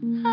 Ah.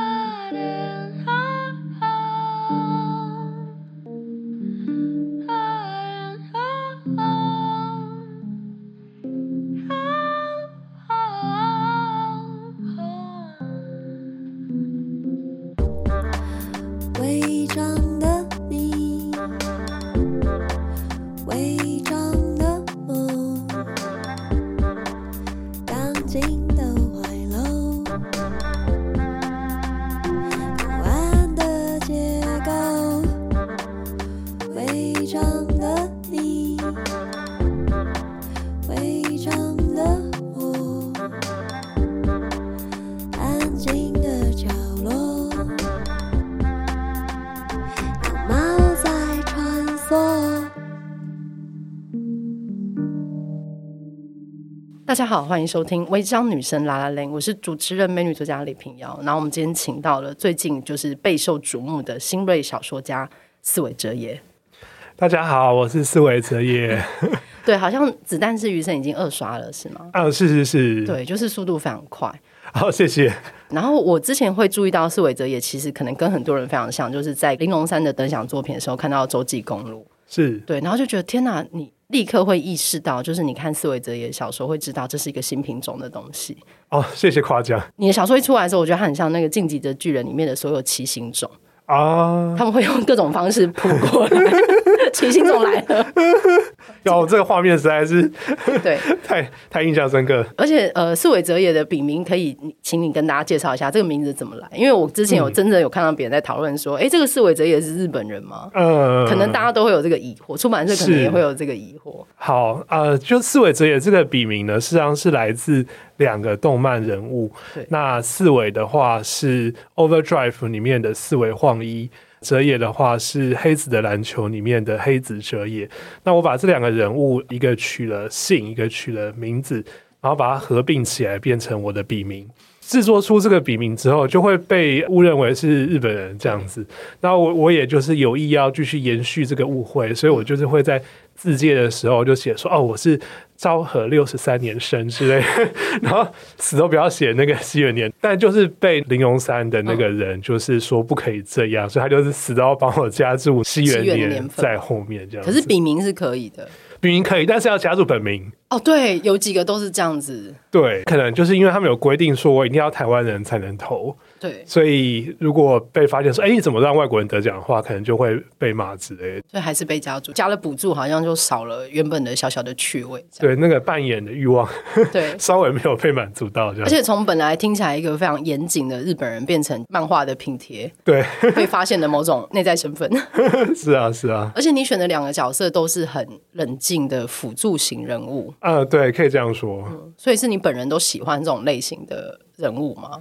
大家好，欢迎收听《微章女生 lalaLand》，我是主持人美女作家李平遥。然后我们今天请到了最近就是备受瞩目的新锐小说家四尾哲也。大家好，我是四尾哲也。对，好像《子弹是余生》已经二刷了，是吗？啊，是是是。对，就是速度非常快。好，谢谢。然后我之前会注意到四尾哲也，其实可能跟很多人非常像，就是在玲珑山的得奖作品的时候看到《洲际公路》。是对，然后就觉得天哪，你。立刻会意识到，就是你看斯维泽也的小说，会知道这是一个新品种的东西。哦，谢谢夸奖。你的小说一出来的时候，我觉得它很像那个《进击的巨人》里面的所有奇形种啊，他们会用各种方式扑过来。奇形种来了，有 这个画面实在是对，太太印象深刻。而且呃，四尾哲也的笔名可以，请你跟大家介绍一下这个名字怎么来？因为我之前有真正有看到别人在讨论说，哎、嗯欸，这个四尾哲也是日本人吗？嗯，可能大家都会有这个疑惑，出版社可能也会有这个疑惑。好，呃，就四尾哲也这个笔名呢，实际上是来自两个动漫人物。那四尾的话是 Overdrive 里面的四尾晃一。哲野的话是黑子的篮球里面的黑子哲野，那我把这两个人物一个取了姓，一个取了名字，然后把它合并起来变成我的笔名。制作出这个笔名之后，就会被误认为是日本人这样子。那我我也就是有意要继续延续这个误会，所以我就是会在自介的时候就写说哦，我是昭和六十三年生之类，然后死都不要写那个西元年。但就是被林荣三的那个人就是说不可以这样，所以他就是死都要帮我加注西元年 在后面这样。可是笔名是可以的。笔名可以，但是要加入本名哦。对，有几个都是这样子。对，可能就是因为他们有规定，说我一定要台湾人才能投。对，所以如果被发现说，哎，你怎么让外国人得奖的话，可能就会被骂之类的。所以还是被加注，加了补助，好像就少了原本的小小的趣味。对，那个扮演的欲望，对，稍微没有被满足到。而且从本来听起来一个非常严谨的日本人，变成漫画的拼贴，对，被发现的某种内在身份。是啊，是啊。而且你选的两个角色都是很冷静的辅助型人物。呃，对，可以这样说。嗯，所以是你本人都喜欢这种类型的人物吗？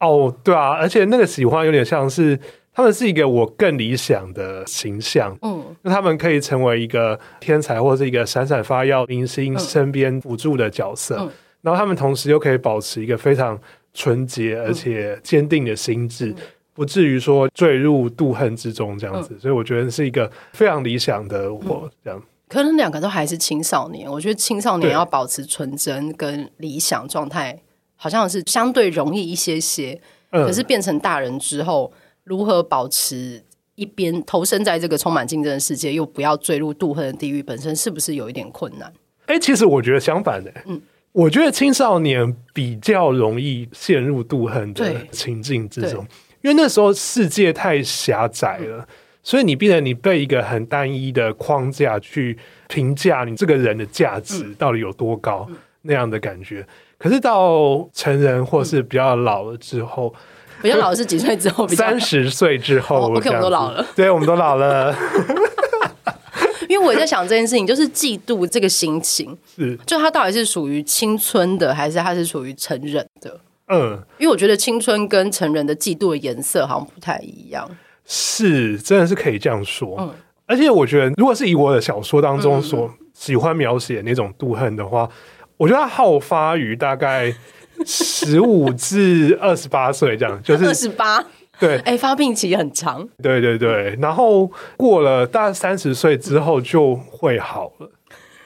哦，对啊，而且那个喜欢有点像是他们是一个我更理想的形象，嗯，那他们可以成为一个天才或者是一个闪闪发耀明星身边辅助的角色，嗯，然后他们同时又可以保持一个非常纯洁而且坚定的心智，嗯，不至于说坠入妒恨之中这样子，嗯，所以我觉得是一个非常理想的我这样。可能两个都还是青少年，我觉得青少年要保持纯真跟理想状态。好像是相对容易一些些，嗯，可是变成大人之后，如何保持一边投身在这个充满竞争的世界，又不要坠入妒恨的地狱，本身是不是有一点困难？哎、欸，其实我觉得相反的，嗯，我觉得青少年比较容易陷入妒恨的情境之中，因为那时候世界太狭窄了，嗯，所以你变得你被一个很单一的框架去评价你这个人的价值到底有多高，嗯，那样的感觉。可是到成人或是比较老了之后，比较老是几岁之后？三十岁之后，oh，OK，我们都老了。对，我们都老了。因为我在想这件事情，就是嫉妒这个心情，是就它到底是属于青春的，还是它是属于成人的？嗯，因为我觉得青春跟成人的嫉妒的颜色好像不太一样。是，真的是可以这样说。嗯，而且我觉得，如果是以我的小说当中所喜欢描写那种妒恨的话。我觉得它好发于大概十五至二十八岁这样，就是二十八，对，哎、欸，发病期很长，对对对，然后过了大概三十岁之后就会好了，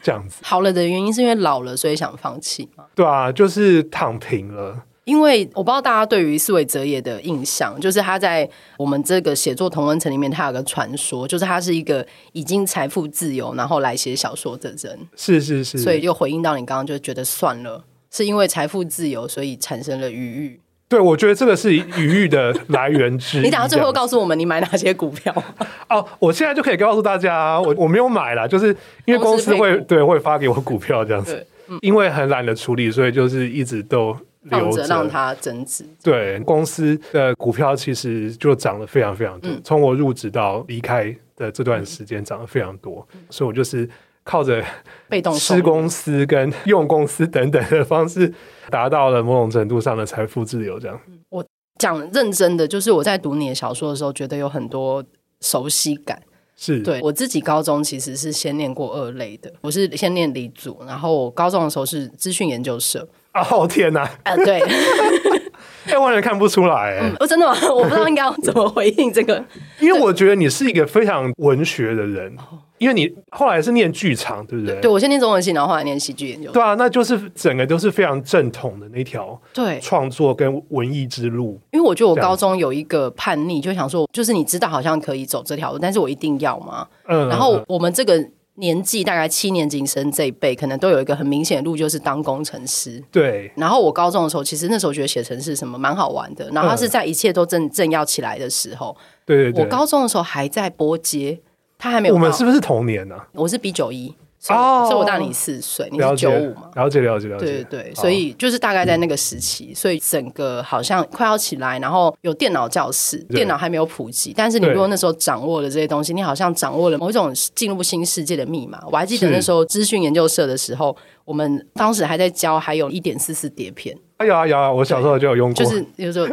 这样子。好了的原因是因为老了，所以想放弃嘛？对啊，就是躺平了。因为我不知道大家对于四维哲也的印象，就是他在我们这个写作同温层里面，他有个传说，就是他是一个已经财富自由，然后来写小说的人。是是是，所以又回应到你刚刚就觉得算了，是因为财富自由，所以产生了余裕。对，我觉得这个是余裕的来源之一。你等下最后告诉我们你买哪些股票？哦，我现在就可以告诉大家，我我没有买啦，就是因为公司会对会发给我股票这样子，嗯、因为很懒得处理，所以就是一直都。留着让它增值。对，公司的股票其实就涨了非常非常多。从、嗯、我入职到离开的这段时间，涨了非常多。嗯、所以我就是靠着被动吃公司跟用公司等等的方式，达到了某种程度上的财富自由。这样，我讲认真的，就是我在读你的小说的时候，觉得有很多熟悉感。是对我自己高中其实是先念过二类的，我是先念理组，然后我高中的时候是资讯研究社。哦天哪！啊，对，哎，完全看不出来。嗯，哦，真的吗？我不知道应该要怎么回应这个，因为我觉得你是一个非常文学的人，因为你后来是念剧场，对不对？对，我先念中文系，然后后来念戏剧研究。对啊，那就是整个都是非常正统的那条对创作跟文艺之路。因为我觉得我高中有一个叛逆，就想说，就是你知道好像可以走这条路，但是我一定要吗？嗯，然后我们这个。年纪大概七年级生这一辈，可能都有一个很明显的路，就是当工程师。对。然后我高中的时候，其实那时候觉得写程式什么蛮好玩的。然后他是在一切都正正要起来的时候。对对对。我高中的时候还在波街，他还没有。我们是不是同年呢？我是 B 九一。哦，所以我大你四岁，你是九五嘛？了解了解了解。对对对，所以就是大概在那个时期，所以整个好像快要起来，然后有电脑教室，电脑还没有普及，但是你如果那时候掌握了这些东西，你好像掌握了某一种进入新世界的密码。我还记得那时候资讯研究社的时候，我们当时还在教，还有一点四四碟片。哎呀呀，我小时候就有用过，就是有时候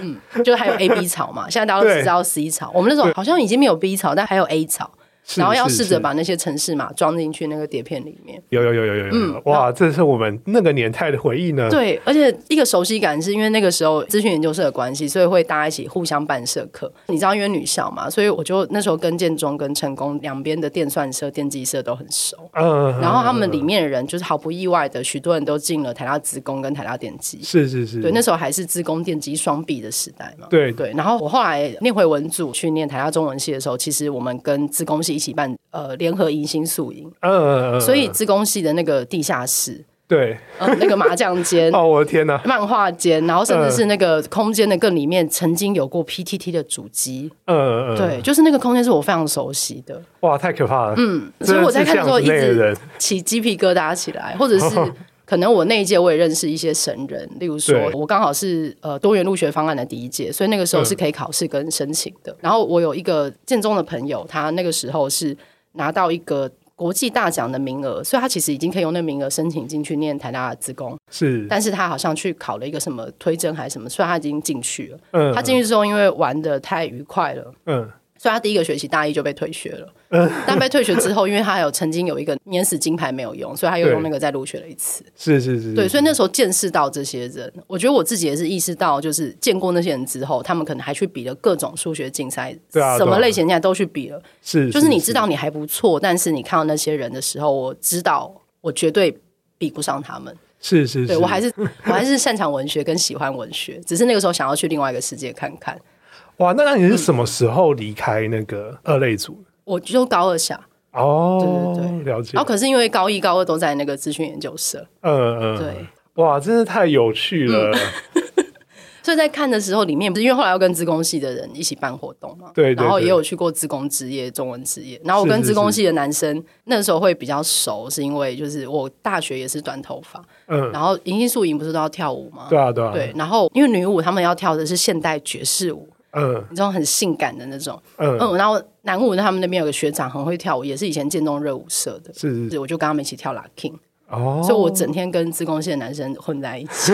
嗯，就还有 A B 草嘛，现在大家都知道 C 草，我们那时候好像已经没有 B 草，但还有 A 槽。然后要试着把那些城市码装进去那个碟片里面。有有有有有有，嗯，哇，这是我们那个年代的回忆呢。对，而且一个熟悉感是因为那个时候资讯研究社的关系，所以会大家一起互相办社课。你知道，因为女校嘛，所以我就那时候跟建中跟成功两边的电算社、电机社都很熟。嗯，然后他们里面的人就是毫不意外的，许多人都进了台大资工跟台大电机。是是是，对，那时候还是资工电机双臂的时代嘛。对对。然后我后来念回文组去念台大中文系的时候，其实我们跟资工系一起办呃。联合迎新宿营，嗯，所以资工系的那个地下室，对，呃、那个麻将间，哦，我的天哪，漫画间，然后甚至是那个空间的更里面，曾经有过 PTT 的主机，嗯嗯，对，就是那个空间是我非常熟悉的，哇，太可怕了，嗯，所以我在看的时候一直起鸡皮疙瘩起来，或者是 可能我那一届我也认识一些神人，例如说我刚好是呃多元入学方案的第一届，所以那个时候是可以考试跟申请的，然后我有一个建中的朋友，他那个时候是。拿到一个国际大奖的名额，所以他其实已经可以用那名额申请进去念台大的资工。是，但是他好像去考了一个什么推甄还是什么，所以他已经进去了。嗯，他进去之后，因为玩的太愉快了。嗯。所以他第一个学期大一就被退学了，但被退学之后，因为他有曾经有一个免死金牌没有用，所以他又用那个再入学了一次。是是是，对，所以那时候见识到这些人，我觉得我自己也是意识到，就是见过那些人之后，他们可能还去比了各种数学竞赛，对啊，什么类型现在都去比了。是，就是你知道你还不错，但是你看到那些人的时候，我知道我绝对比不上他们。是是是，对我还是我还是擅长文学跟喜欢文学，只是那个时候想要去另外一个世界看看。哇，那那你是什么时候离开那个二类组？我就高二下哦，对对对，了解。然后可是因为高一高二都在那个资讯研究社，嗯嗯，对，哇，真是太有趣了。所以在看的时候，里面不是因为后来要跟资工系的人一起办活动嘛，对，然后也有去过资工之夜、中文之夜。然后我跟资工系的男生那时候会比较熟，是因为就是我大学也是短头发，嗯，然后迎新宿营不是都要跳舞吗？对啊，对啊，对。然后因为女舞他们要跳的是现代爵士舞。嗯，这种很性感的那种，嗯，嗯，然后南舞他们那边有个学长很会跳舞，也是以前建中热舞社的，是，是，我就跟他们一起跳 Locking，哦，所以我整天跟自贡系的男生混在一起，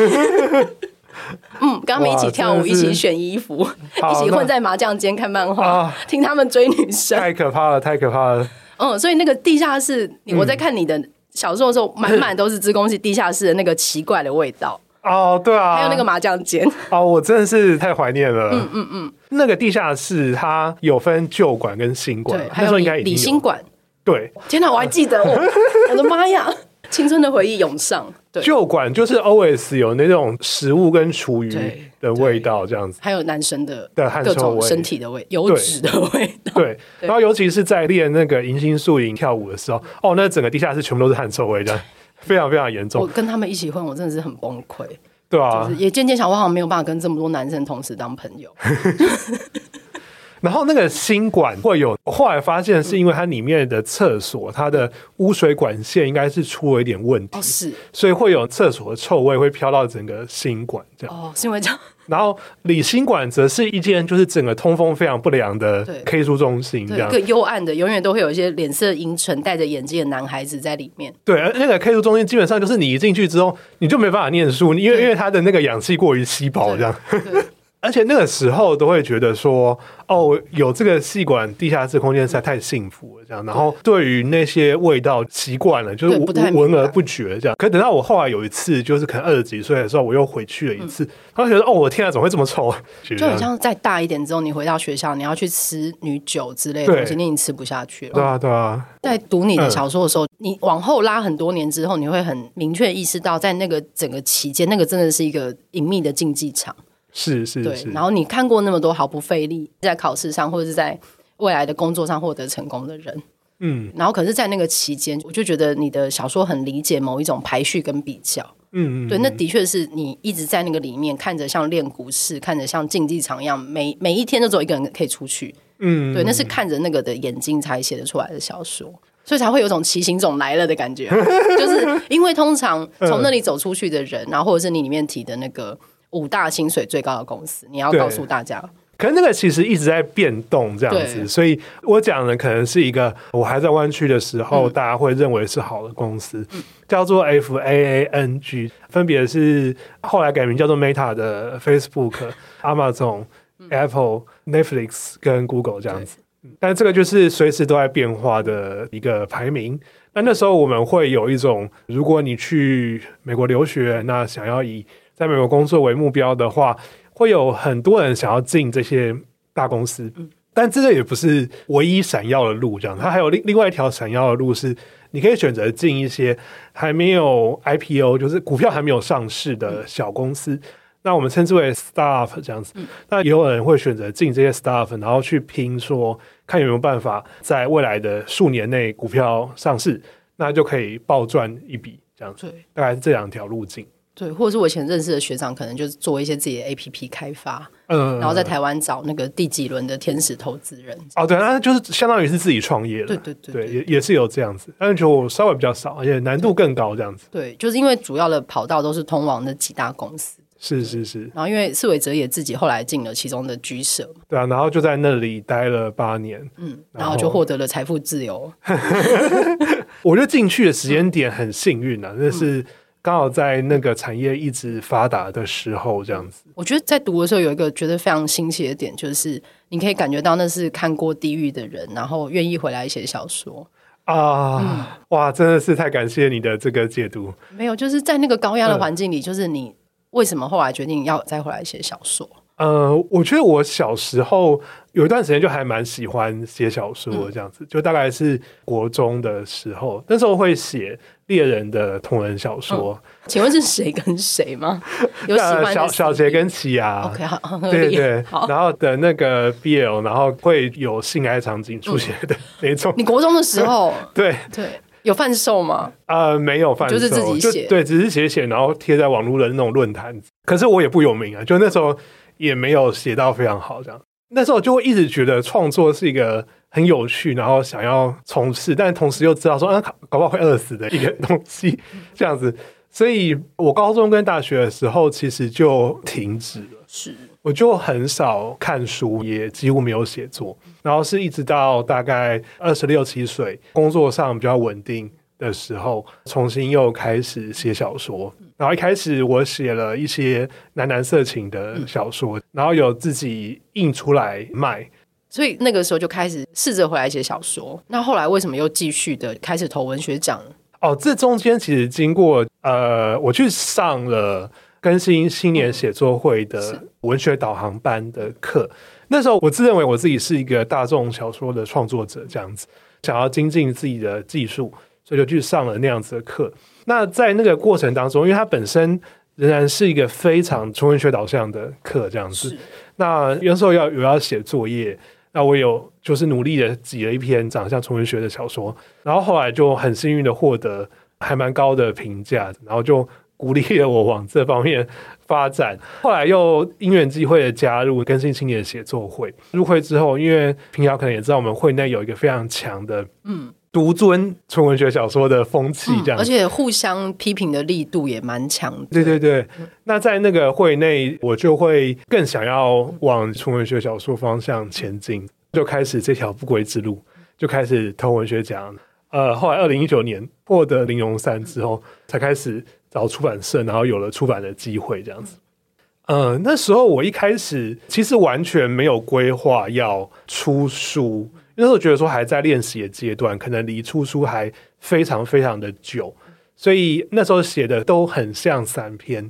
嗯，跟他们一起跳舞，一起选衣服，一起混在麻将间看漫画，啊，听他们追女生，太可怕了，太可怕了，嗯，所以那个地下室，我在看你的小说的时候，满满都是自贡系地下室的那个奇怪的味道。哦，对啊，还有那个麻将间。哦，我真的是太怀念了。嗯嗯嗯，那个地下室它有分旧馆跟新馆，还有李新馆。对，天哪，我还记得，我 我的妈呀，青春的回忆涌上。旧馆就是 always 有那种食物跟厨余的味道，这样子，还有男生的的汗臭味、身体的味、油脂的味道。对，然后尤其是在练那个迎新宿营跳舞的时候，哦，那整个地下室全部都是汗臭味，这样非常非常严重。我跟他们一起混，我真的是很崩溃。对啊，也渐渐想，我好像没有办法跟这么多男生同时当朋友。然后那个新馆会有，后来发现是因为它里面的厕所，它的污水管线应该是出了一点问题，哦，是，所以会有厕所的臭味会飘到整个新馆这样。哦，是因为这样。然后里新馆则是一间就是整个通风非常不良的 K 书中心，这样。一个幽暗的，永远都会有一些脸色阴沉、戴着眼镜的男孩子在里面。对，而那个 K 书中心基本上就是你一进去之后，你就没办法念书，因为因为它的那个氧气过于稀薄，这样。而且那个时候都会觉得说，哦，有这个细管地下室空间实在太幸福了，这样。然后对于那些味道习惯了，就是闻而不觉这样。可等到我后来有一次，就是可能二十几岁的时候，我又回去了一次，然后觉得哦，我天啊，怎么会这么臭？就很像再大一点之后，你回到学校，你要去吃女酒之类的东西，你已经吃不下去了。对啊，对啊。在读你的小说的时候，你往后拉很多年之后，你会很明确意识到，在那个整个期间，那个真的是一个隐秘的竞技场。是是是，对，然后你看过那么多毫不费力在考试上或者是在未来的工作上获得成功的人，嗯，然后可是，在那个期间，我就觉得你的小说很理解某一种排序跟比较，嗯嗯，对，那的确是你一直在那个里面看着像练股市，看着像竞技场一样，每每一天都只有一个人可以出去，嗯，对，那是看着那个的眼睛才写得出来的小说，所以才会有种骑行种来了的感觉，就是因为通常从那里走出去的人，然后或者是你里面提的那个。五大薪水最高的公司，你要告诉大家。可是那个其实一直在变动，这样子，所以我讲的可能是一个我还在湾区的时候，大家会认为是好的公司，嗯、叫做 F A A N G，分别是后来改名叫做 Meta 的 Facebook、Amazon、Apple、Netflix 跟 Google 这样子。但这个就是随时都在变化的一个排名。那那时候我们会有一种，如果你去美国留学，那想要以在美国工作为目标的话，会有很多人想要进这些大公司，但这个也不是唯一闪耀的路。这样，它还有另另外一条闪耀的路是，你可以选择进一些还没有 IPO，就是股票还没有上市的小公司。那我们称之为 startup 这样子。那也有人会选择进这些 startup，然后去拼说，看有没有办法在未来的数年内股票上市，那就可以暴赚一笔这样子。大概是这两条路径。对，或者是我以前认识的学长，可能就是做一些自己的 APP 开发，嗯，然后在台湾找那个第几轮的天使投资人。哦，对，那就是相当于是自己创业了。对对对，对，也也是有这样子，但是就稍微比较少，而且难度更高这样子。对，就是因为主要的跑道都是通往那几大公司。是是是。然后因为四尾哲也自己后来进了其中的居舍。对啊，然后就在那里待了八年，嗯，然后就获得了财富自由。我觉得进去的时间点很幸运啊，那是。刚好在那个产业一直发达的时候，这样子。我觉得在读的时候有一个觉得非常新奇的点，就是你可以感觉到那是看过地狱的人，然后愿意回来写小说啊！嗯、哇，真的是太感谢你的这个解读。没有，就是在那个高压的环境里，就是你为什么后来决定要再回来写小说？呃，我觉得我小时候有一段时间就还蛮喜欢写小说的，这样子，嗯、就大概是国中的时候，那时候会写猎人的同人小说。嗯、请问是谁跟谁吗？有喜欢小小杰跟奇亚？OK，好，对对，然后的那个 BL，然后会有性爱场景出现的那种。你国中的时候，对对，有贩售吗？呃，没有贩售，就是自己写，对，只是写写，然后贴在网络的那种论坛。可是我也不有名啊，就那时候。也没有写到非常好，这样。那时候就会一直觉得创作是一个很有趣，然后想要从事，但同时又知道说，啊，搞不好会饿死的一个东西，这样子。所以我高中跟大学的时候，其实就停止了。是，我就很少看书，也几乎没有写作。然后是一直到大概二十六七岁，工作上比较稳定的时候，重新又开始写小说。然后一开始我写了一些男男色情的小说，嗯、然后有自己印出来卖，所以那个时候就开始试着回来写小说。那后来为什么又继续的开始投文学奖？哦，这中间其实经过呃，我去上了更新新年写作会的文学导航班的课。嗯、那时候我自认为我自己是一个大众小说的创作者，这样子想要精进自己的技术。所以就去上了那样子的课。那在那个过程当中，因为它本身仍然是一个非常纯文学导向的课，这样子。那有时候要有要写作业，那我有就是努力的挤了一篇长得像纯文学的小说，然后后来就很幸运的获得还蛮高的评价，然后就鼓励了我往这方面发展。后来又因缘机会的加入更新青年写作会，入会之后，因为平遥可能也知道我们会内有一个非常强的嗯。独尊纯文学小说的风气，这样、嗯，而且互相批评的力度也蛮强的。对对对，那在那个会内，我就会更想要往纯文学小说方向前进，就开始这条不归之路，就开始投文学奖。呃，后来二零一九年获得林荣三之后，才开始找出版社，然后有了出版的机会，这样子。呃，那时候我一开始其实完全没有规划要出书。那时候觉得说还在练习的阶段，可能离出书还非常非常的久，所以那时候写的都很像散篇，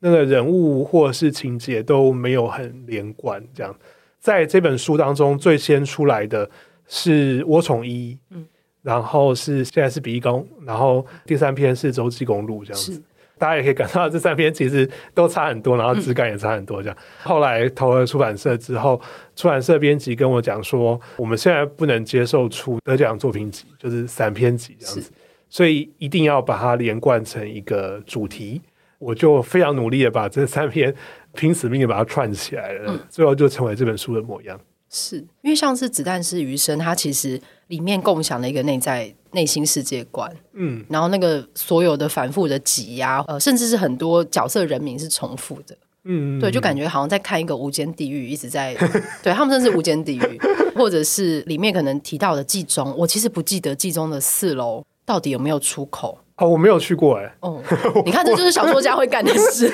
那个人物或是情节都没有很连贯。这样，在这本书当中，最先出来的是涡虫一，嗯，然后是现在是比翼宫，然后第三篇是洲际公路这样子。大家也可以感受到这三篇其实都差很多，然后质感也差很多。这样，后来投了出版社之后，出版社编辑跟我讲说，我们现在不能接受出得奖作品集，就是散篇集这样子，所以一定要把它连贯成一个主题。我就非常努力的把这三篇拼死命的把它串起来了，最后就成为这本书的模样。是。因为像是子弹是余生，它其实里面共享了一个内在内心世界观，嗯，然后那个所有的反复的挤压，呃，甚至是很多角色人名是重复的，嗯，对，就感觉好像在看一个无间地狱，一直在，对他们真是无间地狱，或者是里面可能提到的冀中，我其实不记得冀中的四楼到底有没有出口，哦，我没有去过，哎，哦，你看，这就是小说家会干的事，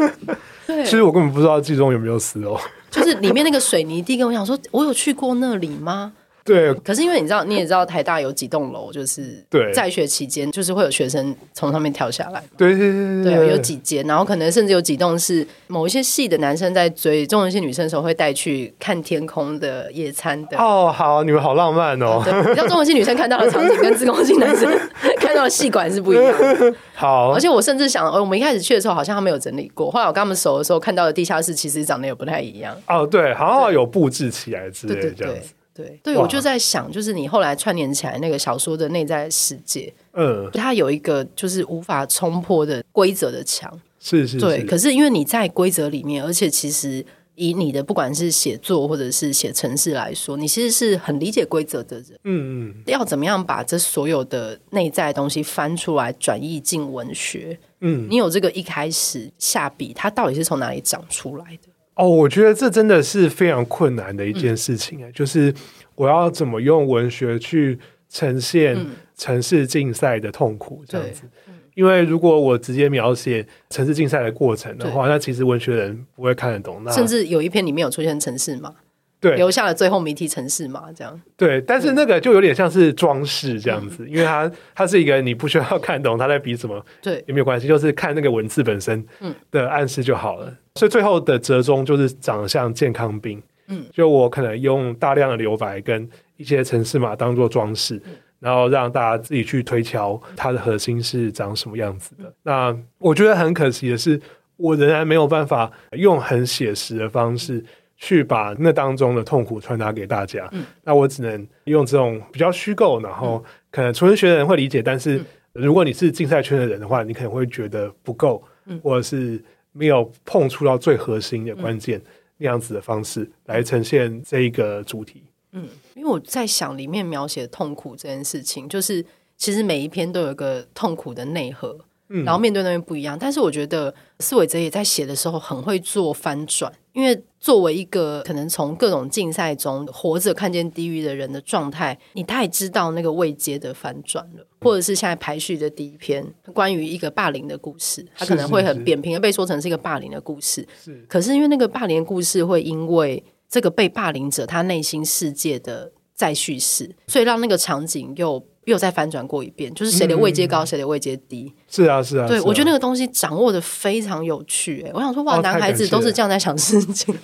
对，其实我根本不知道冀中有没有四楼。就是里面那个水泥地，跟我讲说，我有去过那里吗？对，可是因为你知道，你也知道台大有几栋楼，就是在学期间，就是会有学生从上面跳下来。对对对对，有几间，然后可能甚至有几栋是某一些系的男生在追中文系女生的时候会带去看天空的野餐的。哦，好，你们好浪漫哦！对，你知道中文系女生看到的场景跟自贡系男生看到的系馆是不一样的。好，而且我甚至想，我们一开始去的时候好像他没有整理过，后来我跟他们熟的时候看到的地下室其实长得也不太一样。哦，对，好像有布置起来之类的这样子。对，对，我就在想，就是你后来串联起来那个小说的内在世界，嗯，它有一个就是无法冲破的规则的墙，是是，是，对。可是因为你在规则里面，而且其实以你的不管是写作或者是写程式来说，你其实是很理解规则的人，嗯嗯。要怎么样把这所有的内在的东西翻出来，转译进文学？嗯，你有这个一开始下笔，它到底是从哪里长出来的？哦，我觉得这真的是非常困难的一件事情，嗯、就是我要怎么用文学去呈现城市竞赛的痛苦，这样子。因为如果我直接描写城市竞赛的过程的话，那其实文学人不会看得懂。那甚至有一篇里面有出现城市嘛？对，留下了最后谜题城市嘛，这样。对，但是那个就有点像是装饰这样子，嗯、因为它它是一个你不需要 看懂他在比什么，对，也没有关系，就是看那个文字本身的暗示就好了。嗯、所以最后的折中就是长得像健康兵，嗯，就我可能用大量的留白跟一些城市码当做装饰，嗯、然后让大家自己去推敲它的核心是长什么样子的。嗯、那我觉得很可惜的是，我仍然没有办法用很写实的方式。去把那当中的痛苦传达给大家，嗯、那我只能用这种比较虚构，然后可能纯文学的人会理解，但是如果你是竞赛圈的人的话，你可能会觉得不够，嗯、或者是没有碰触到最核心的关键那样子的方式来呈现这一个主题。嗯，因为我在想里面描写痛苦这件事情，就是其实每一篇都有一个痛苦的内核。然后面对那边不一样，但是我觉得思维哲也在写的时候很会做翻转，因为作为一个可能从各种竞赛中活着看见地狱的人的状态，你太知道那个未接的翻转了，或者是现在排序的第一篇关于一个霸凌的故事，它可能会很扁平的被说成是一个霸凌的故事，可是因为那个霸凌的故事会因为这个被霸凌者他内心世界的再叙事，所以让那个场景又。又再翻转过一遍，就是谁的位阶高，谁、嗯、的位阶低。是啊，是啊。对，啊、我觉得那个东西掌握的非常有趣。哎，我想说，哇，男孩子都是这样在想事情。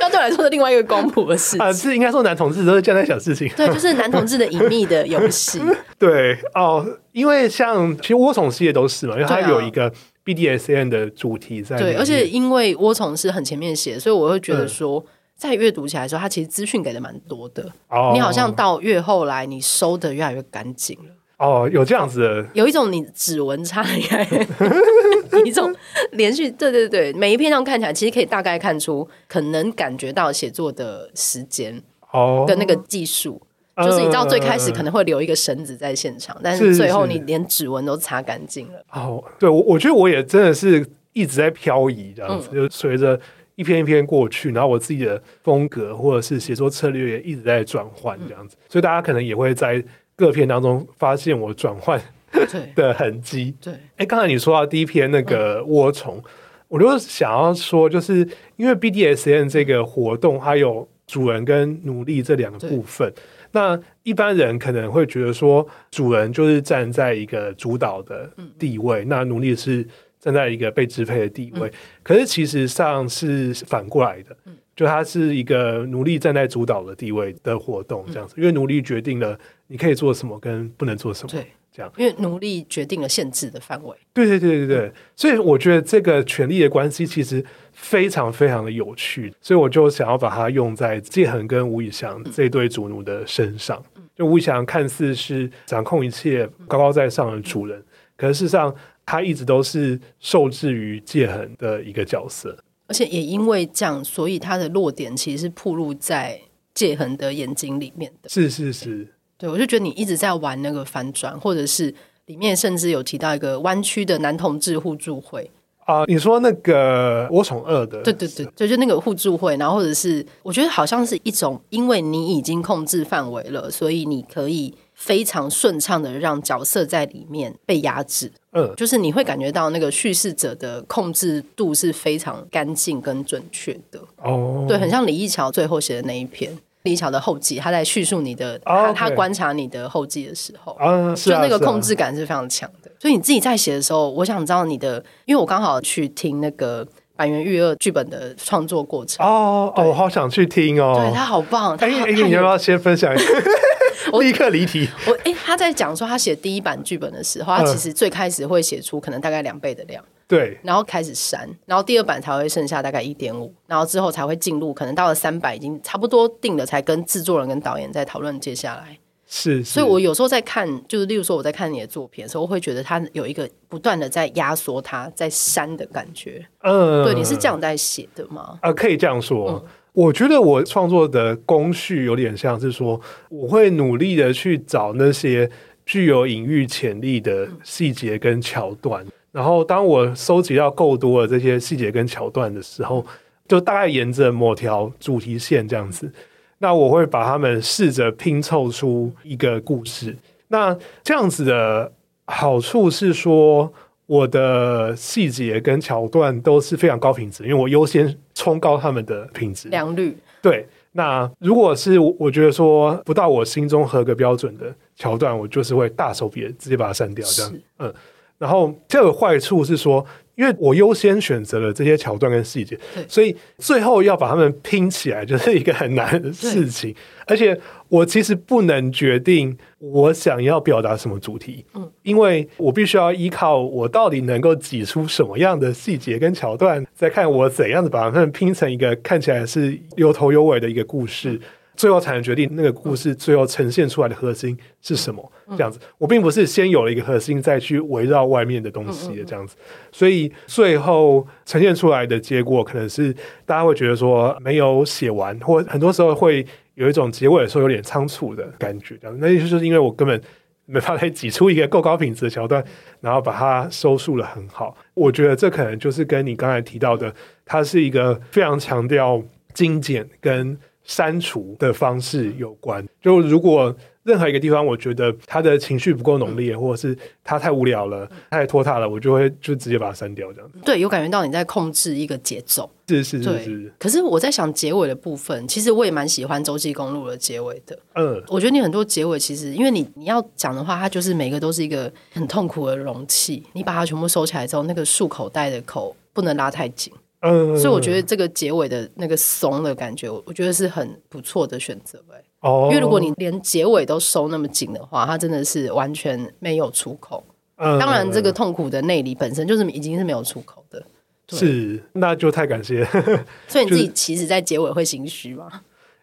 要对来说是另外一个光谱的事情啊，是应该说男同志都是这样在想事情。对，就是男同志的隐秘的游戏。对哦，因为像其实涡虫系列都是嘛，因为它有一个 BDSN 的主题在。对，而且因为涡虫是很前面写，所以我会觉得说，嗯、在阅读起来的时候，它其实资讯给的蛮多的。哦，你好像到越后来，你收的越来越干净了。哦，有这样子的，有一种你指纹差的感觉。一种连续，对对对，每一篇上看起来，其实可以大概看出，可能感觉到写作的时间哦，跟那个技术，哦、就是你知道最开始可能会留一个绳子在现场，嗯、但是最后你连指纹都擦干净了。哦，对，我我觉得我也真的是一直在漂移这样子，嗯、就随着一篇一篇过去，然后我自己的风格或者是写作策略也一直在转换这样子，嗯、所以大家可能也会在各篇当中发现我转换。的痕迹。对，哎，刚才你说到第一篇那个涡虫，嗯、我就想要说，就是因为 BDSN 这个活动，它有主人跟奴隶这两个部分。那一般人可能会觉得说，主人就是站在一个主导的地位，嗯、那奴隶是站在一个被支配的地位。嗯、可是其实上是反过来的，嗯、就它是一个奴隶站在主导的地位的活动，这样子，嗯、因为奴隶决定了你可以做什么跟不能做什么。对。这样，因为奴隶决定了限制的范围。对对对对对，所以我觉得这个权力的关系其实非常非常的有趣，所以我就想要把它用在介衡跟吴以翔这对主奴的身上。就吴以翔看似是掌控一切、高高在上的主人，可是事实上他一直都是受制于界衡的一个角色。而且也因为这样，所以他的弱点其实是暴露在界衡的眼睛里面的。是是是。对，我就觉得你一直在玩那个反转，或者是里面甚至有提到一个弯曲的男同志互助会啊、呃。你说那个我宠二的，对对对，就就那个互助会，然后或者是我觉得好像是一种，因为你已经控制范围了，所以你可以非常顺畅的让角色在里面被压制。嗯，就是你会感觉到那个叙事者的控制度是非常干净跟准确的。哦，对，很像李义桥最后写的那一篇。李巧的后记，他在叙述你的，他、oh. 他观察你的后记的时候，uh, 就那个控制感是非常强的。啊啊、所以你自己在写的时候，我想知道你的，因为我刚好去听那个坂元裕二剧本的创作过程。哦哦，我好想去听哦，对他好棒。哎哎，你要不要先分享一下？我立刻离题。我哎、欸，他在讲说他写第一版剧本的时候，他其实最开始会写出可能大概两倍的量。对，然后开始删，然后第二版才会剩下大概一点五，然后之后才会进入，可能到了三百已经差不多定了，才跟制作人跟导演在讨论接下来。是，是，所以我有时候在看，就是例如说我在看你的作品的时候，我会觉得他有一个不断的在压缩他，在删的感觉。嗯，对，你是这样在写的吗？啊、呃，可以这样说。嗯、我觉得我创作的工序有点像是说，我会努力的去找那些具有隐喻潜力的细节跟桥段。然后，当我收集到够多的这些细节跟桥段的时候，就大概沿着某条主题线这样子，那我会把它们试着拼凑出一个故事。那这样子的好处是说，我的细节跟桥段都是非常高品质，因为我优先冲高他们的品质良率。对，那如果是我觉得说不到我心中合格标准的桥段，我就是会大手笔直接把它删掉，这样，嗯。然后这个坏处是说，因为我优先选择了这些桥段跟细节，所以最后要把它们拼起来就是一个很难的事情。而且我其实不能决定我想要表达什么主题，嗯，因为我必须要依靠我到底能够挤出什么样的细节跟桥段，再看我怎样子把它们拼成一个看起来是有头有尾的一个故事。嗯最后才能决定那个故事最后呈现出来的核心是什么，这样子。我并不是先有了一个核心，再去围绕外面的东西的这样子。所以最后呈现出来的结果，可能是大家会觉得说没有写完，或很多时候会有一种结尾的时候有点仓促的感觉。这样，那就是因为我根本没法来挤出一个够高品质的桥段，然后把它收束的很好。我觉得这可能就是跟你刚才提到的，它是一个非常强调精简跟。删除的方式有关，就如果任何一个地方，我觉得他的情绪不够浓烈，或者是他太无聊了、太拖沓了，我就会就直接把它删掉，这样子。对，有感觉到你在控制一个节奏，是是是是。可是我在想结尾的部分，其实我也蛮喜欢《洲际公路》的结尾的。嗯，我觉得你很多结尾，其实因为你你要讲的话，它就是每个都是一个很痛苦的容器，你把它全部收起来之后，那个束口袋的口不能拉太紧。嗯，所以我觉得这个结尾的那个松的感觉，我觉得是很不错的选择哎。哦，因为如果你连结尾都收那么紧的话，它真的是完全没有出口。嗯，当然，这个痛苦的内里本身就是已经是没有出口的。是，那就太感谢。所以你自己其实，在结尾会心虚吗？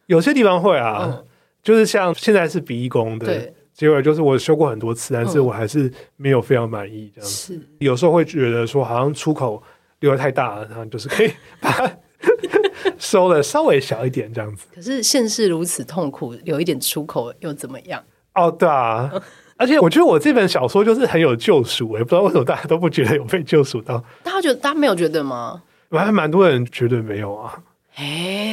有些地方会啊，嗯、就是像现在是鼻翼弓的对结尾，就是我修过很多次，但是我还是没有非常满意这样子。是，有时候会觉得说，好像出口留的太大了，然后就是可以把它收的稍微小一点这样子。可是现实如此痛苦，留一点出口又怎么样？哦，对啊。而且我觉得我这本小说就是很有救赎，也不知道为什么大家都不觉得有被救赎到。大家觉得，大家没有觉得吗？还蛮多人觉得没有啊。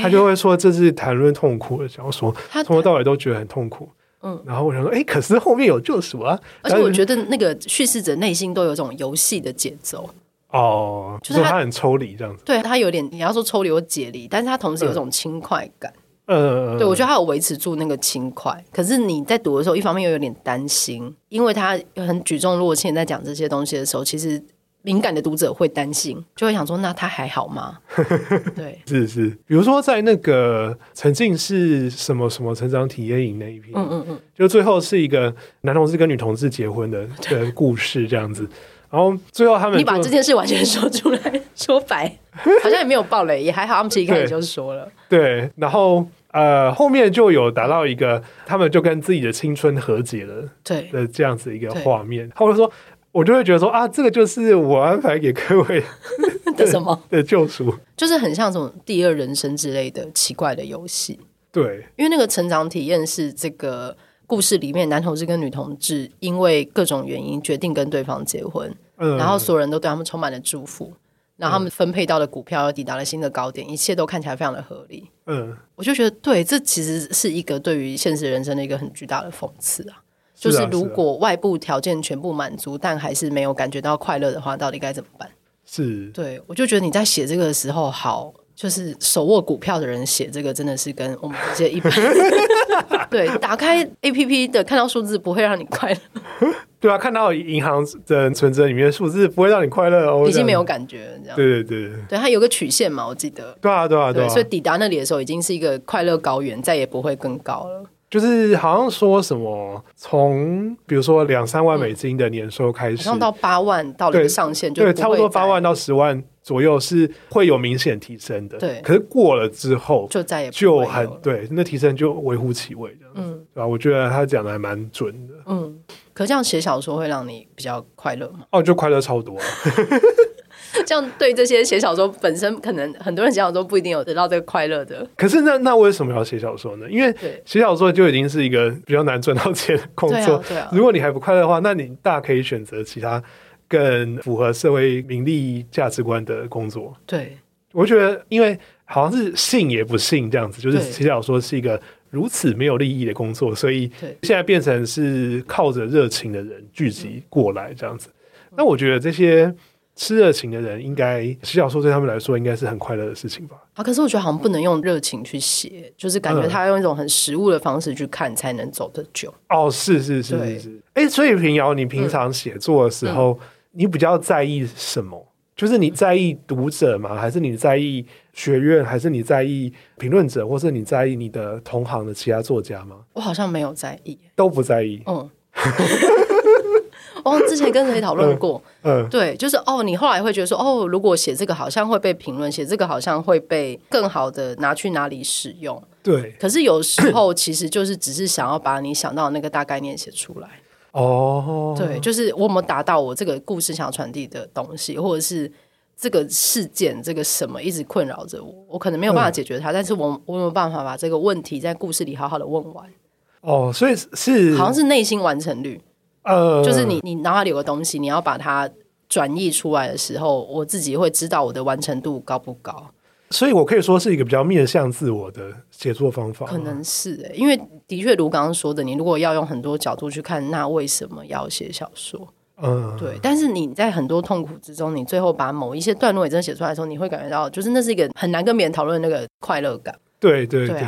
他就会说这是谈论痛苦的小说，他从头到尾都觉得很痛苦。嗯，然后我想说，哎，可是后面有救赎啊。而且我觉得那个叙事者内心都有种游戏的节奏。哦，就是他很抽离这样子。对，他有点你要说抽离或解离，但是他同时有种轻快感。嗯，对，我觉得他有维持住那个轻快，可是你在读的时候，一方面又有点担心，因为他很举重若轻在讲这些东西的时候，其实敏感的读者会担心，就会想说，那他还好吗？对，是是，比如说在那个沉浸式什么什么成长体验营那一篇，嗯嗯嗯，就最后是一个男同志跟女同志结婚的的故事这样子，然后最后他们你把这件事完全说出来说白，好像也没有暴雷，也还好，他们其实一开始就说了，对，然后。呃，后面就有达到一个，他们就跟自己的青春和解了，对的这样子一个画面。他会说，我就会觉得说啊，这个就是我安排给各位 的什么 的救赎，就是很像什么第二人生之类的奇怪的游戏。对，因为那个成长体验是这个故事里面男同志跟女同志因为各种原因决定跟对方结婚，嗯，然后所有人都对他们充满了祝福。然后他们分配到的股票又抵达了新的高点，一切都看起来非常的合理。嗯，我就觉得对，这其实是一个对于现实人生的一个很巨大的讽刺啊！就是如果外部条件全部满足，但还是没有感觉到快乐的话，到底该怎么办？是，对，我就觉得你在写这个的时候，好，就是手握股票的人写这个，真的是跟我们这些一般 对打开 APP 的看到数字不会让你快乐。对啊，看到银行的存折里面的数字不会让你快乐哦，已经没有感觉，这样。对对对，对它有个曲线嘛，我记得。对啊对啊对啊，所以抵达那里的时候已经是一个快乐高原，再也不会更高了。就是好像说什么，从比如说两三万美金的年收开始，上到八万到了一个上限就，对，差不多八万到十万左右是会有明显提升的。对，可是过了之后就再也就很对，那提升就微乎其微的。嗯，对吧？我觉得他讲的还蛮准的。嗯。可是这样写小说会让你比较快乐吗？哦，就快乐超多啊！这样对这些写小说本身，可能很多人写小说不一定有得到这个快乐的。可是那那为什么要写小说呢？因为写小说就已经是一个比较难赚到钱的工作。对啊，对啊。如果你还不快乐的话，那你大可以选择其他更符合社会名利价值观的工作。对，我觉得，因为好像是信也不信这样子，就是写小说是一个。如此没有利益的工作，所以现在变成是靠着热情的人聚集过来这样子。那我觉得这些吃热情的人，应该写小说对他们来说应该是很快乐的事情吧？啊，可是我觉得好像不能用热情去写，就是感觉他要用一种很实物的方式去看，才能走得久。哦，是是是是是。哎，所以平遥，你平常写作的时候，你比较在意什么？就是你在意读者吗？还是你在意学院？还是你在意评论者？或是你在意你的同行的其他作家吗？我好像没有在意，都不在意。嗯，我 之前跟谁讨论过？嗯，嗯对，就是哦，你后来会觉得说，哦，如果写这个好像会被评论，写这个好像会被更好的拿去哪里使用？对。可是有时候其实就是只是想要把你想到的那个大概念写出来。哦，对，就是我有没有达到我这个故事想要传递的东西，或者是这个事件，这个什么一直困扰着我，我可能没有办法解决它，嗯、但是我我有没有办法把这个问题在故事里好好的问完。哦，所以是好像是内心完成率，呃，就是你你脑海里有个东西，你要把它转译出来的时候，我自己会知道我的完成度高不高。所以，我可以说是一个比较面向自我的写作方法。可能是诶，因为的确如刚刚说的，你如果要用很多角度去看，那为什么要写小说？嗯，对。但是你在很多痛苦之中，你最后把某一些段落也真的写出来的时候，你会感觉到，就是那是一个很难跟别人讨论的那个快乐感。对对对，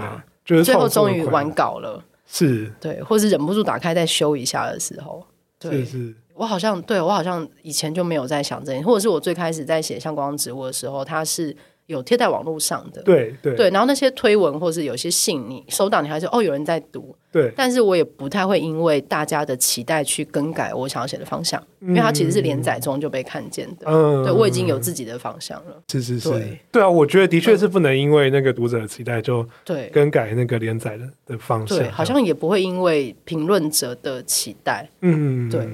就是最后终于完稿了，是，对，或是忍不住打开再修一下的时候，对，是是。我好像对我好像以前就没有在想这些，或者是我最开始在写《像光植物》的时候，它是。有贴在网络上的，对对。对，然后那些推文或是有些信，你收到你还是哦有人在读，对，但是我也不太会因为大家的期待去更改我想要写的方向，嗯、因为它其实是连载中就被看见的，嗯，对我已经有自己的方向了，是是是，对，对啊，我觉得的确是不能因为那个读者的期待就对。更改那个连载的的方向，对，好像也不会因为评论者的期待，嗯，对，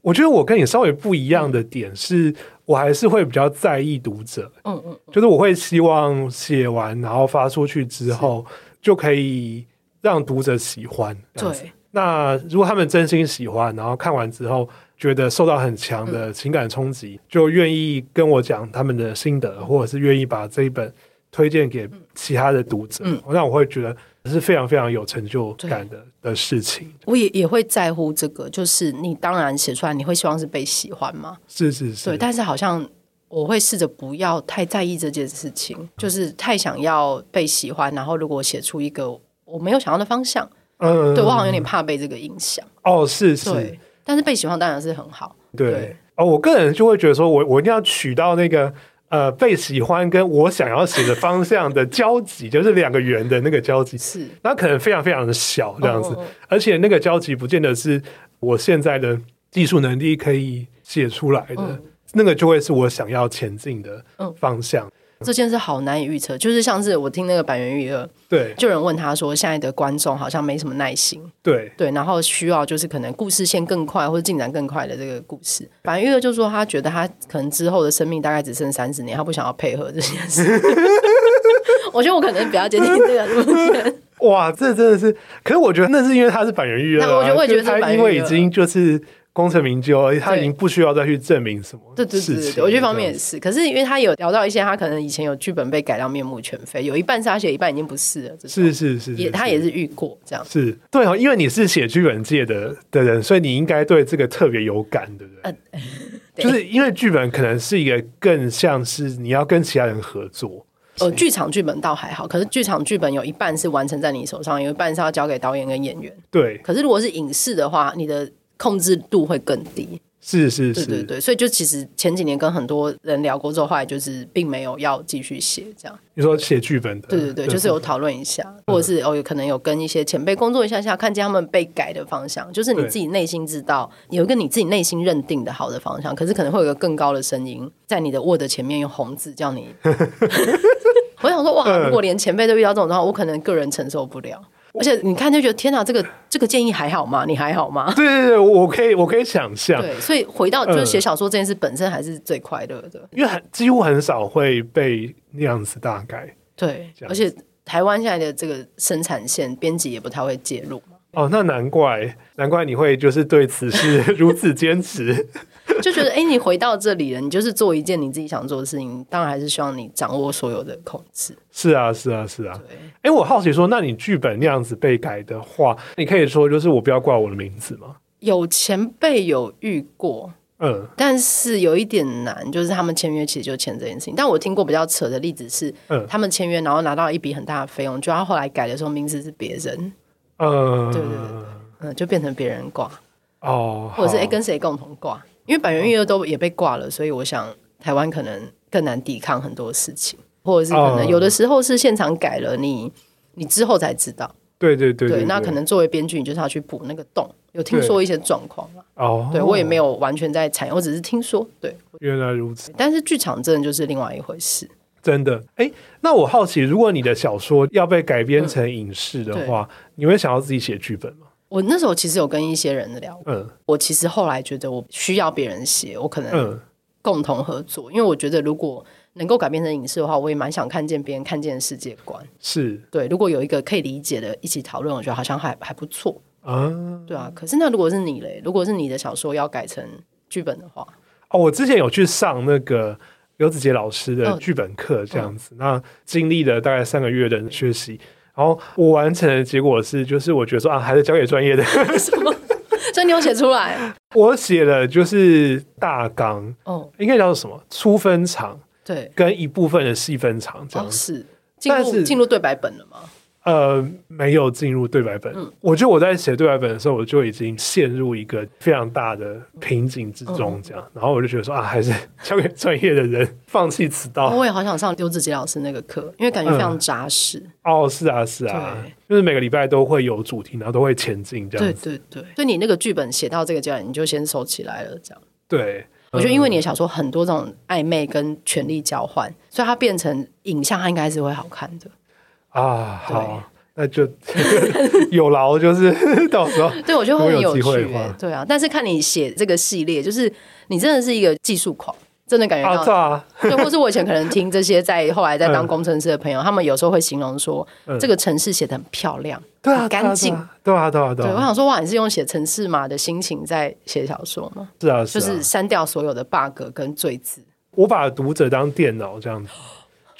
我觉得我跟你稍微不一样的点是。嗯我还是会比较在意读者，嗯嗯，就是我会希望写完然后发出去之后，就可以让读者喜欢。对，那如果他们真心喜欢，然后看完之后觉得受到很强的情感冲击，嗯、就愿意跟我讲他们的心得，或者是愿意把这一本推荐给其他的读者，嗯，那我会觉得。是非常非常有成就感的的事情。我也也会在乎这个，就是你当然写出来，你会希望是被喜欢吗？是是是。对，但是好像我会试着不要太在意这件事情，就是太想要被喜欢。然后如果写出一个我没有想要的方向，嗯，对我好像有点怕被这个影响。哦，是是。但是被喜欢当然是很好。对，对哦，我个人就会觉得说我我一定要取到那个。呃，被喜欢跟我想要写的方向的交集，就是两个圆的那个交集，是那可能非常非常的小这样子，而且那个交集不见得是我现在的技术能力可以写出来的，那个就会是我想要前进的方向。这件事好难以预测，就是像是我听那个坂元裕二，对，就有人问他说，现在的观众好像没什么耐心，对对，然后需要就是可能故事线更快或者进展更快的这个故事。坂元裕二就说他觉得他可能之后的生命大概只剩三十年，他不想要配合这件事。我觉得我可能比较接近这个路线。哇，这真的是，可是我觉得那是因为他是坂元裕二，我觉得我也觉得他因为已经就是。功成名就，而且他已经不需要再去证明什么。对对对对，我觉得方面也是。可是因为他有聊到一些，他可能以前有剧本被改到面目全非，有一半是他写，一半已经不是了。是是是，也他也是遇过这样。是对哦，因为你是写剧本界的的人，所以你应该对这个特别有感，对不对？呃、就是因为剧本可能是一个更像是你要跟其他人合作。呃，剧场剧本倒还好，可是剧场剧本有一半是完成在你手上，有一半是要交给导演跟演员。对。可是如果是影视的话，你的。控制度会更低，是是是，对对对，所以就其实前几年跟很多人聊过之后，后来就是并没有要继续写这样。你说写剧本的，对对对，就是有讨论一下，或者是哦，有可能有跟一些前辈工作一下下，看见他们被改的方向，就是你自己内心知道有一个你自己内心认定的好的方向，可是可能会有一个更高的声音在你的 Word 前面用红字叫你。我想说，哇，如果连前辈都遇到这种状况，我可能个人承受不了。而且你看就觉得天哪，这个这个建议还好吗？你还好吗？对对对，我可以我可以想象。对，所以回到就是写小说这件事本身还是最快乐的，呃、因为很几乎很少会被那样子大概。对，而且台湾现在的这个生产线编辑也不太会介入。哦，那难怪难怪你会就是对此事 如此坚持。就觉得，哎、欸，你回到这里了，你就是做一件你自己想做的事情，当然还是希望你掌握所有的控制。是啊，是啊，是啊。对，哎、欸，我好奇说，那你剧本那样子被改的话，你可以说就是我不要挂我的名字吗？有前辈有遇过，嗯，但是有一点难，就是他们签约其实就签这件事情。但我听过比较扯的例子是，嗯，他们签约然后拿到一笔很大的费用，就他后来改的时候名字是别人，嗯，对对对，嗯，就变成别人挂，哦，或者是哎、欸、跟谁共同挂。因为百元裕二都也被挂了，所以我想台湾可能更难抵抗很多事情，或者是可能有的时候是现场改了你，你你之后才知道。对对对，对，对，那可能作为编剧，你就是要去补那个洞。有听说一些状况啊？哦，对我也没有完全在参与，我只是听说。对，原来如此。但是剧场真的就是另外一回事。真的，哎，那我好奇，如果你的小说要被改编成影视的话，嗯、你会想要自己写剧本吗？我那时候其实有跟一些人聊，嗯，我其实后来觉得我需要别人写，我可能共同合作，因为我觉得如果能够改变成影视的话，我也蛮想看见别人看见的世界观，是对。如果有一个可以理解的，一起讨论，我觉得好像还还不错啊。对啊，可是那如果是你嘞？如果是你的小说要改成剧本的话，哦，我之前有去上那个刘子杰老师的剧本课，这样子，嗯、那经历了大概三个月的学习。然后我完成的结果是，就是我觉得说啊，还是交给专业的。什么？所以你有写出来？我写了，就是大纲，哦，应该叫做什么？初分场，对，跟一部分的细分场这样子。哦、是进入进入对白本了吗？呃，没有进入对白本。嗯、我觉得我在写对白本的时候，我就已经陷入一个非常大的瓶颈之中，这样。嗯、然后我就觉得说啊，还是 交给专业的人，放弃此道。我也好想上刘子杰老师那个课，因为感觉非常扎实。嗯、哦，是啊，是啊，就是每个礼拜都会有主题，然后都会前进这样。对对对，所以你那个剧本写到这个阶段，你就先收起来了，这样。对，我觉得因为你的小说很多这种暧昧跟权力交换，所以它变成影像，它应该是会好看的。啊，好，那就 有劳，就是 到时候，对我觉得会很有趣，对啊。但是看你写这个系列，就是你真的是一个技术狂，真的感觉到，对，或是我以前可能听这些在后来在当工程师的朋友，他们有时候会形容说，这个城市写的很漂亮，对啊，干净，对啊，对啊，对。我想说，哇，你是用写城市码的心情在写小说吗？是啊，就是删掉所有的 bug 跟罪字，我把读者当电脑这样子。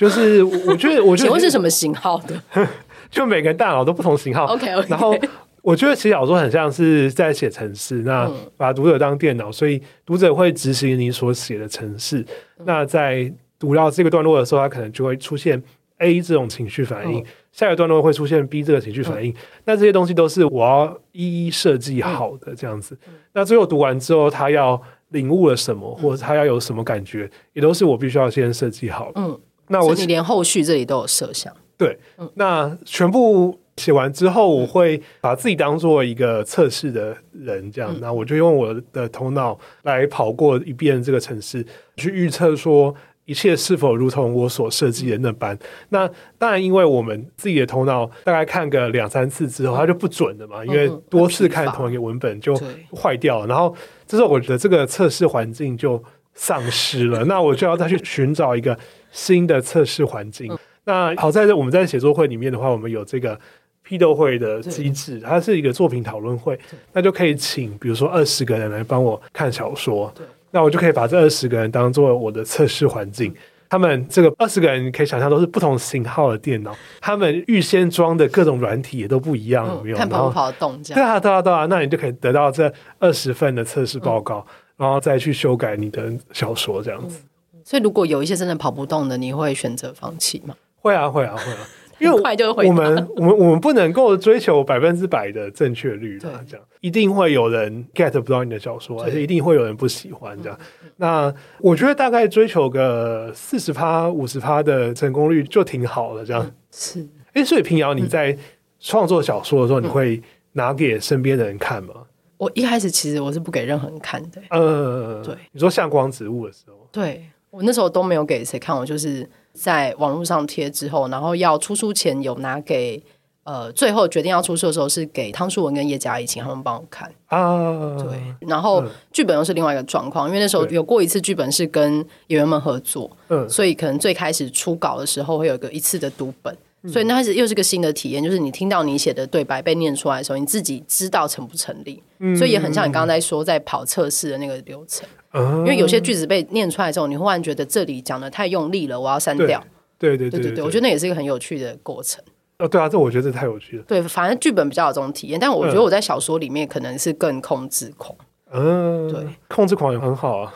就是我觉得，我觉得请问是什么型号的？就每个人大脑都不同型号。OK OK。然后我觉得写小说很像是在写程式，那把读者当电脑，所以读者会执行你所写的程式。那在读到这个段落的时候，他可能就会出现 A 这种情绪反应，下一个段落会出现 B 这个情绪反应。那这些东西都是我要一一设计好的这样子。那最后读完之后，他要领悟了什么，或者他要有什么感觉，也都是我必须要先设计好的。嗯。那我你连后续这里都有设想，对，嗯、那全部写完之后，我会把自己当做一个测试的人，这样，嗯、那我就用我的头脑来跑过一遍这个城市，去预测说一切是否如同我所设计的那般。嗯、那当然，因为我们自己的头脑大概看个两三次之后，它就不准了嘛，嗯、因为多次看同一个文本就坏掉了。然后这时候我觉得这个测试环境就丧失了，那我就要再去寻找一个。新的测试环境。嗯、那好在我们在写作会里面的话，我们有这个批斗会的机制，它是一个作品讨论会，那就可以请比如说二十个人来帮我看小说，那我就可以把这二十个人当做我的测试环境。他们这个二十个人，可以想象都是不同型号的电脑，他们预先装的各种软体也都不一样，有没有？看跑不跑得动这样？对啊，对啊，对啊，那你就可以得到这二十份的测试报告，嗯、然后再去修改你的小说这样子。嗯所以，如果有一些真的跑不动的，你会选择放弃吗？会啊，会啊，会啊，因为快就会。我们我们我们不能够追求百分之百的正确率啦，这样一定会有人 get 不到你的小说，而且一定会有人不喜欢这样。那我觉得大概追求个四十趴、五十趴的成功率就挺好了，这样是。哎，所以平遥你在创作小说的时候，你会拿给身边的人看吗？我一开始其实我是不给任何人看的。呃，对，你说向光植物的时候，对。我那时候都没有给谁看，我就是在网络上贴之后，然后要出书前有拿给呃，最后决定要出书的时候是给汤书文跟叶嘉怡，请他们帮我看啊。对，然后剧本又是另外一个状况，因为那时候有过一次剧本是跟演员们合作，嗯，所以可能最开始初稿的时候会有一个一次的读本，所以那开始又是个新的体验，就是你听到你写的对白被念出来的时候，你自己知道成不成立，所以也很像你刚刚在说在跑测试的那个流程。因为有些句子被念出来之后，你忽然觉得这里讲的太用力了，我要删掉。对对对对对，我觉得那也是一个很有趣的过程。哦，对啊，这我觉得太有趣了。对，反正剧本比较有这种体验，但我觉得我在小说里面可能是更控制狂。嗯，对，控制狂也很好啊，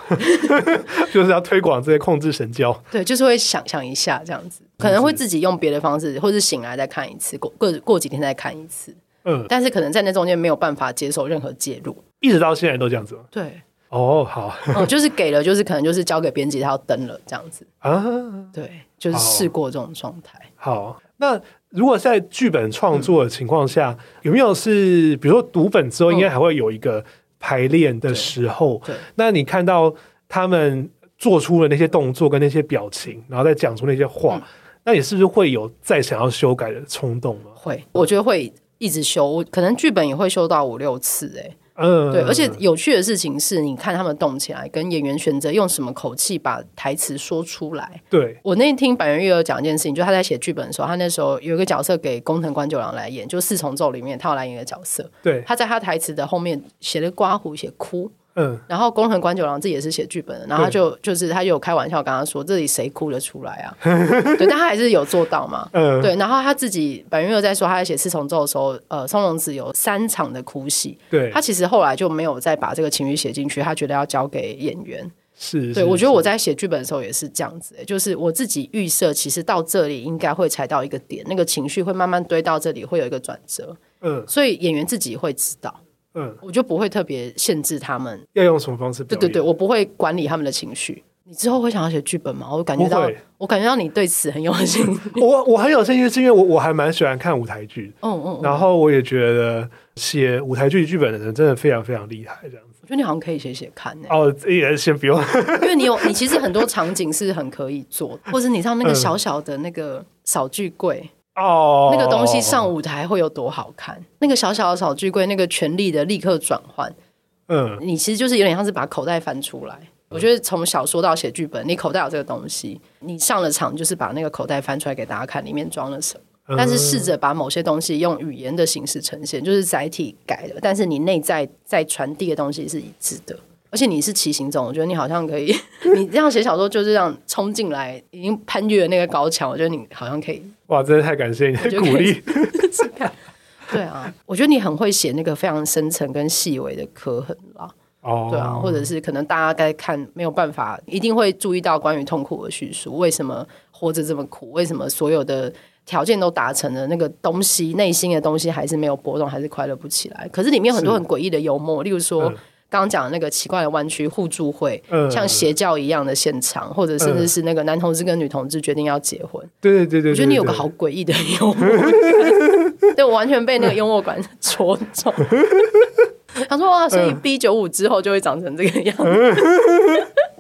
就是要推广这些控制神交。对，就是会想想一下这样子，可能会自己用别的方式，或是醒来再看一次，过过过几天再看一次。嗯，但是可能在那中间没有办法接受任何介入，一直到现在都这样子吗？对。哦，好，哦，就是给了，就是可能就是交给编辑，他要登了这样子啊，对，就是试过这种状态。好，那如果在剧本创作的情况下，嗯、有没有是比如说读本之后，应该还会有一个排练的时候？对，对，那你看到他们做出了那些动作跟那些表情，然后再讲出那些话，嗯、那你是不是会有再想要修改的冲动吗？会，我觉得会一直修，可能剧本也会修到五六次，欸，哎。嗯，对，而且有趣的事情是，你看他们动起来，跟演员选择用什么口气把台词说出来。对，我那天听坂元裕二讲一件事情，就他在写剧本的时候，他那时候有一个角色给工藤官九郎来演，就四重奏里面他要来演一个角色。对，他在他台词的后面写了刮胡，写哭。嗯，然后宫藤官九郎自己也是写剧本的，然后他就就是他就有开玩笑跟他说：“这里谁哭得出来啊？” 对，但他还是有做到嘛。嗯，对。然后他自己坂元裕二在说他在写四重奏的时候，呃，松隆子有三场的哭戏。对，他其实后来就没有再把这个情绪写进去，他觉得要交给演员。是，对，我觉得我在写剧本的时候也是这样子，就是我自己预设，其实到这里应该会踩到一个点，那个情绪会慢慢堆到这里，会有一个转折。嗯，所以演员自己会知道。嗯，我就不会特别限制他们要用什么方式。对对对，我不会管理他们的情绪。你之后会想要写剧本吗？我感觉到，我感觉到你对此很有兴趣。我我很有兴趣，是因为我我还蛮喜欢看舞台剧。嗯嗯。然后我也觉得写舞台剧剧本的人真的非常非常厉害，这样子。我觉得你好像可以写写看呢。哦，也先不用，因为你有你其实很多场景是很可以做，或者你像那个小小的那个扫具柜。哦，那个东西上舞台会有多好看？那个小小的小巨柜，那个权力的立刻转换，嗯，你其实就是有点像是把口袋翻出来。嗯、我觉得从小说到写剧本，你口袋有这个东西，你上了场就是把那个口袋翻出来给大家看，里面装了什么。嗯、但是试着把某些东西用语言的形式呈现，就是载体改了，但是你内在在传递的东西是一致的。而且你是骑行种，我觉得你好像可以。你这样写小说就是这样冲进来，已经攀越了那个高墙。我觉得你好像可以。哇，真的太感谢你 的鼓励。对啊，我觉得你很会写那个非常深层跟细微的刻痕啦。哦，对啊，或者是可能大家该看没有办法，一定会注意到关于痛苦的叙述。为什么活着这么苦？为什么所有的条件都达成了，那个东西内心的东西还是没有波动，还是快乐不起来？可是里面有很多很诡异的幽默，例如说。嗯刚刚讲的那个奇怪的弯曲互助会，嗯、像邪教一样的现场，或者甚至是那个男同志跟女同志决定要结婚。对对对对，我觉得你有个好诡异的幽默，对，我完全被那个幽默感 戳中。他说哇，所以 B 九五之后就会长成这个样子。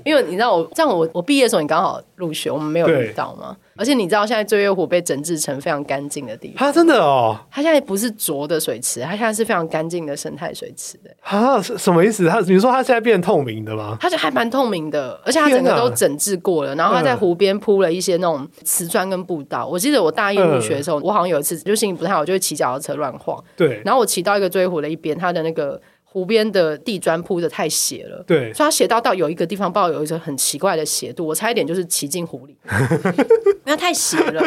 因为你知道我这样我，我我毕业的时候你刚好入学，我们没有遇到吗？而且你知道现在醉月湖被整治成非常干净的地方，它真的哦，它现在不是浊的水池，它现在是非常干净的生态水池的。啊，什什么意思？它比如说它现在变透明的吗？它就还蛮透明的，而且它整个都整治过了，然后它在湖边铺了一些那种瓷砖跟步道。我记得我大一入学的时候，我好像有一次就心情不太好，就会骑脚踏车乱晃。对，然后我骑到一个醉月湖的一边，它的那个。湖边的地砖铺的太斜了，对，所以它斜到到有一个地方，不知道有一个很奇怪的斜度，我差一点就是骑进湖里，因为太斜了。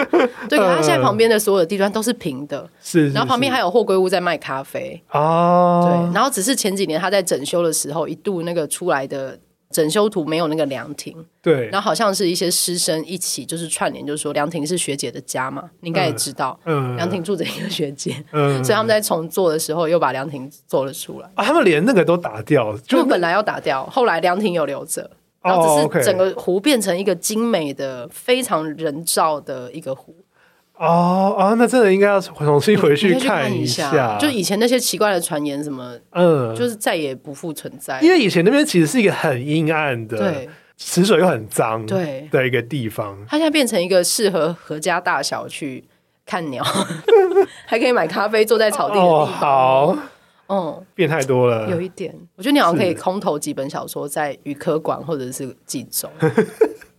对，它现在旁边的所有的地砖都是平的，是，然后旁边还有货柜屋在卖咖啡哦，对，然后只是前几年他在整修的时候，一度那个出来的。整修图没有那个凉亭，对，然后好像是一些师生一起就是串联，就是说凉亭是学姐的家嘛，你应该也知道，嗯，凉亭住着一个学姐，嗯，所以他们在重做的时候又把凉亭做了出来，啊，他们连那个都打掉，就本来要打掉，后来凉亭有留着，然后只是整个湖变成一个精美的、非常人造的一个湖。哦哦，那真的应该要重新回去看一下，下就以前那些奇怪的传言什么，嗯，就是再也不复存在。因为以前那边其实是一个很阴暗的，对，池水又很脏，对的一个地方。它现在变成一个适合合家大小去看鸟，还可以买咖啡，坐在草地的地方。哦，好，嗯，变太多了，有一点。我觉得你好像可以空投几本小说在语科馆或者是冀中。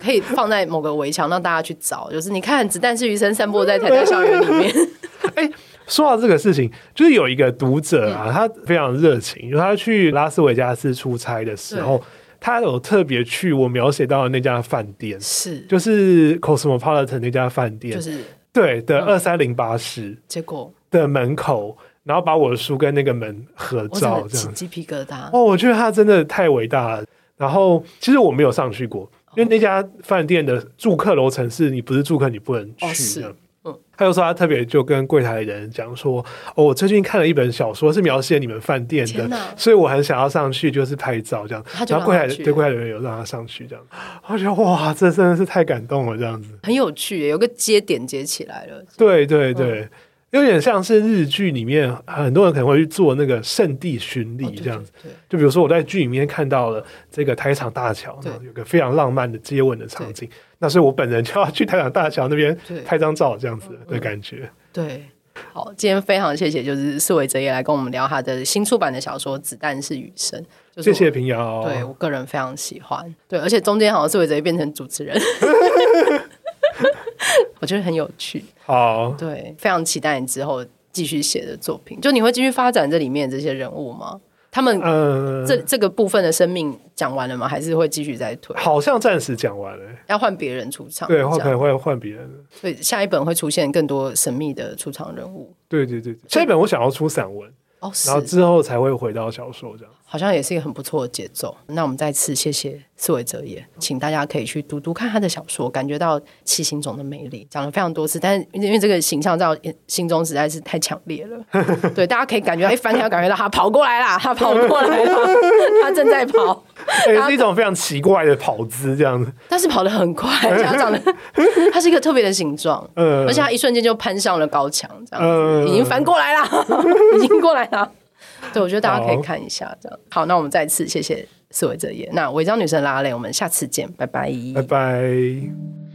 可以放在某个围墙让大家去找，就是你看子弹是余生散播在台大校园里面。哎、欸，说到这个事情，就是有一个读者啊，嗯、他非常热情，就他去拉斯维加斯出差的时候，他有特别去我描写到的那家饭店，是就是 Cosmopolitan 那家饭店，就是对的二三零八室，结果的门口，然后把我的书跟那个门合照，这样鸡皮疙瘩哦，我觉得他真的太伟大了。然后其实我没有上去过。因为那家饭店的住客楼层是你不是住客，你不能去的。嗯，他就说他特别就跟柜台的人讲说：“哦，我最近看了一本小说，是描写你们饭店的，所以我很想要上去，就是拍照这样。”然后柜台对柜台的人有让他上去这样，我觉得哇，这真的是太感动了，这样子很有趣，有个接点接起来了。对对对。嗯有点像是日剧里面很多人可能会去做那个圣地巡礼这样子，就比如说我在剧里面看到了这个台场大桥，有个非常浪漫的接吻的场景，那所以我本人就要去台场大桥那边拍张照这样子的感觉。对，好，今天非常谢谢，就是四维哲也来跟我们聊他的新出版的小说《子弹是余生》，谢谢平遥，对我个人非常喜欢，对，而且中间好像四维哲也变成主持人。我觉得很有趣，好，对，非常期待你之后继续写的作品。就你会继续发展这里面这些人物吗？他们呃，这这个部分的生命讲完了吗？还是会继续再推？好像暂时讲完了，要换别人出场。对，可能会换别人。所以下一本会出现更多神秘的出场人物。对对对，下一本我想要出散文。哦，然后之后才会回到小说这样。好像也是一个很不错的节奏。那我们再次谢谢四维哲也，请大家可以去读读看他的小说，感觉到七星种的魅力。讲了非常多次，但是因为这个形象在我心中实在是太强烈了。对，大家可以感觉一翻开，感觉到他跑过来啦，他跑过来了，他正在跑，也、欸、是一种非常奇怪的跑姿，这样子。但是跑得很快，而且他长得，它是一个特别的形状，嗯，而且它一瞬间就攀上了高墙，这样子、嗯、已经翻过来了，已经过来了。对，我觉得大家可以看一下，这样好。那我们再次谢谢四位哲也。那违章女生拉蕾，我们下次见，拜拜，拜拜。